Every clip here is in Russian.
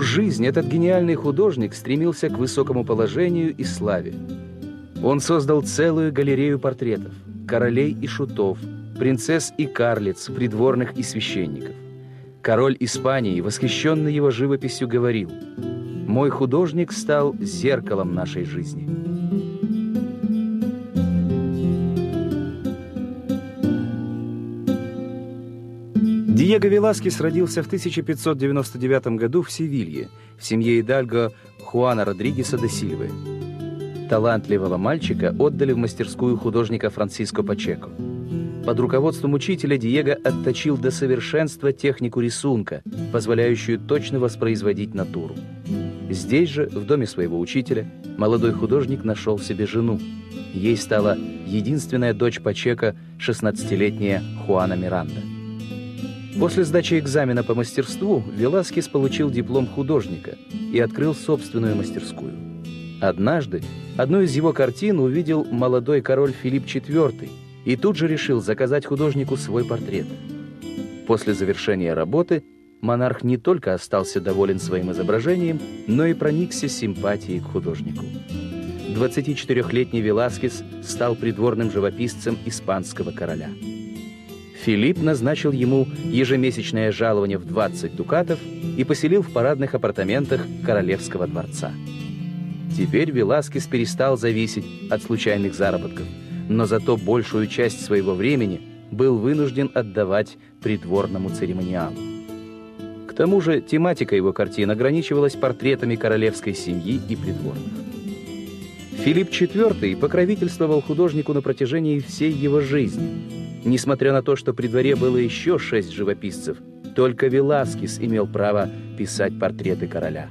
жизнь этот гениальный художник стремился к высокому положению и славе. Он создал целую галерею портретов – королей и шутов, принцесс и карлиц, придворных и священников. Король Испании, восхищенный его живописью, говорил «Мой художник стал зеркалом нашей жизни». Диего Веласкес родился в 1599 году в Севилье, в семье Идальго Хуана Родригеса де Сильвы. Талантливого мальчика отдали в мастерскую художника Франциско Пачеко. Под руководством учителя Диего отточил до совершенства технику рисунка, позволяющую точно воспроизводить натуру. Здесь же, в доме своего учителя, молодой художник нашел себе жену. Ей стала единственная дочь Пачека, 16-летняя Хуана Миранда. После сдачи экзамена по мастерству Веласкес получил диплом художника и открыл собственную мастерскую. Однажды одну из его картин увидел молодой король Филипп IV и тут же решил заказать художнику свой портрет. После завершения работы монарх не только остался доволен своим изображением, но и проникся симпатией к художнику. 24-летний Веласкес стал придворным живописцем испанского короля. Филипп назначил ему ежемесячное жалование в 20 дукатов и поселил в парадных апартаментах королевского дворца. Теперь Веласкес перестал зависеть от случайных заработков, но зато большую часть своего времени был вынужден отдавать придворному церемониалу. К тому же тематика его картин ограничивалась портретами королевской семьи и придворных. Филипп IV покровительствовал художнику на протяжении всей его жизни – Несмотря на то, что при дворе было еще шесть живописцев, только Веласкес имел право писать портреты короля.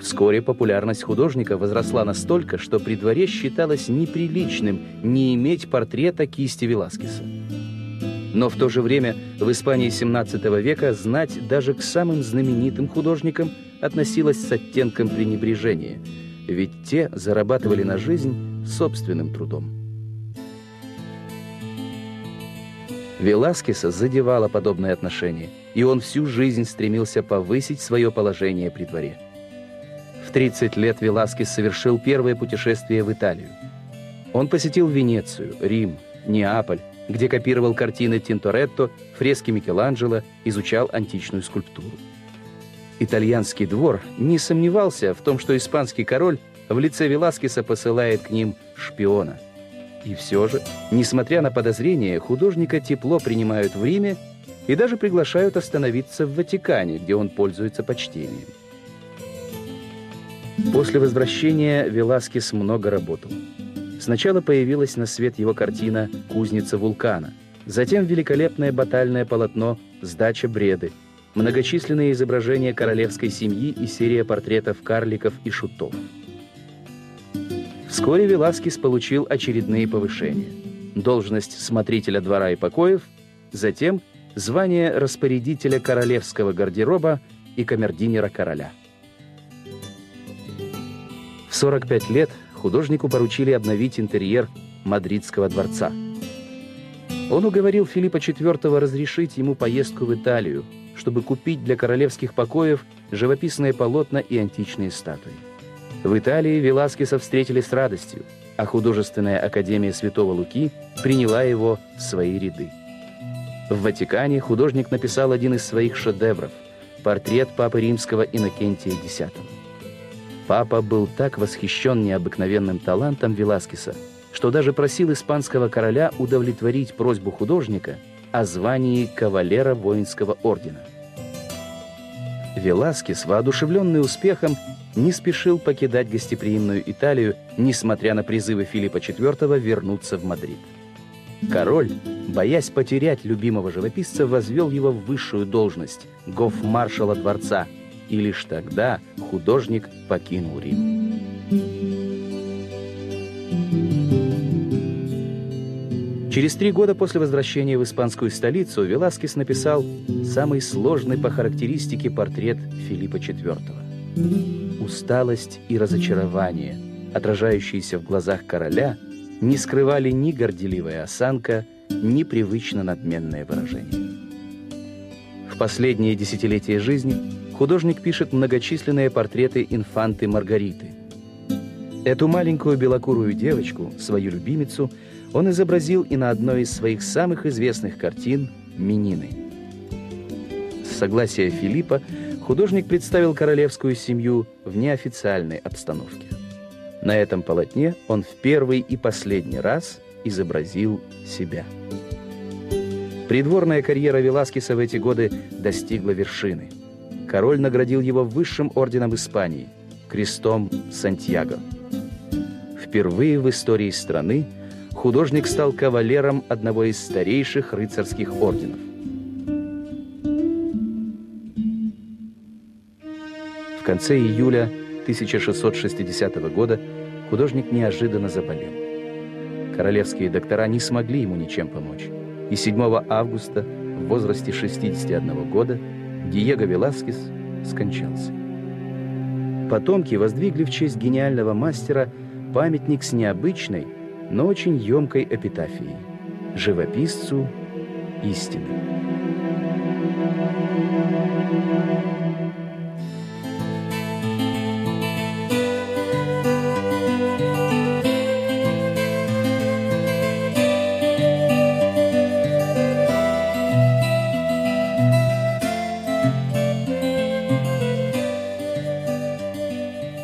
Вскоре популярность художника возросла настолько, что при дворе считалось неприличным не иметь портрета кисти Веласкеса. Но в то же время в Испании XVII века знать даже к самым знаменитым художникам относилась с оттенком пренебрежения, ведь те зарабатывали на жизнь собственным трудом. Веласкеса задевало подобное отношение, и он всю жизнь стремился повысить свое положение при дворе. В 30 лет Веласкес совершил первое путешествие в Италию. Он посетил Венецию, Рим, Неаполь, где копировал картины Тинторетто, фрески Микеланджело, изучал античную скульптуру. Итальянский двор не сомневался в том, что испанский король в лице Веласкеса посылает к ним шпиона – и все же, несмотря на подозрения, художника тепло принимают в Риме и даже приглашают остановиться в Ватикане, где он пользуется почтением. После возвращения Веласкес много работал. Сначала появилась на свет его картина «Кузница вулкана», затем великолепное батальное полотно «Сдача бреды», многочисленные изображения королевской семьи и серия портретов карликов и шутов. Вскоре Веласкес получил очередные повышения. Должность смотрителя двора и покоев, затем звание распорядителя королевского гардероба и камердинера короля. В 45 лет художнику поручили обновить интерьер Мадридского дворца. Он уговорил Филиппа IV разрешить ему поездку в Италию, чтобы купить для королевских покоев живописные полотна и античные статуи. В Италии Веласкеса встретили с радостью, а художественная академия Святого Луки приняла его в свои ряды. В Ватикане художник написал один из своих шедевров – портрет Папы Римского Иннокентия X. Папа был так восхищен необыкновенным талантом Веласкеса, что даже просил испанского короля удовлетворить просьбу художника о звании кавалера воинского ордена. Веласкес, воодушевленный успехом, не спешил покидать гостеприимную Италию, несмотря на призывы Филиппа IV вернуться в Мадрид. Король, боясь потерять любимого живописца, возвел его в высшую должность – гофмаршала дворца, и лишь тогда художник покинул Рим. Через три года после возвращения в испанскую столицу Веласкес написал самый сложный по характеристике портрет Филиппа IV. Усталость и разочарование, отражающиеся в глазах короля, не скрывали ни горделивая осанка, ни привычно надменное выражение. В последние десятилетия жизни художник пишет многочисленные портреты инфанты Маргариты. Эту маленькую белокурую девочку, свою любимицу, он изобразил и на одной из своих самых известных картин «Минины». Согласия Филиппа художник представил королевскую семью в неофициальной обстановке. На этом полотне он в первый и последний раз изобразил себя. Придворная карьера Веласкеса в эти годы достигла вершины. Король наградил его высшим орденом Испании – крестом Сантьяго. Впервые в истории страны художник стал кавалером одного из старейших рыцарских орденов. Конце июля 1660 года художник неожиданно заболел. Королевские доктора не смогли ему ничем помочь и 7 августа в возрасте 61 года Диего Веласкес скончался. Потомки воздвигли в честь гениального мастера памятник с необычной, но очень емкой эпитафией – живописцу истины.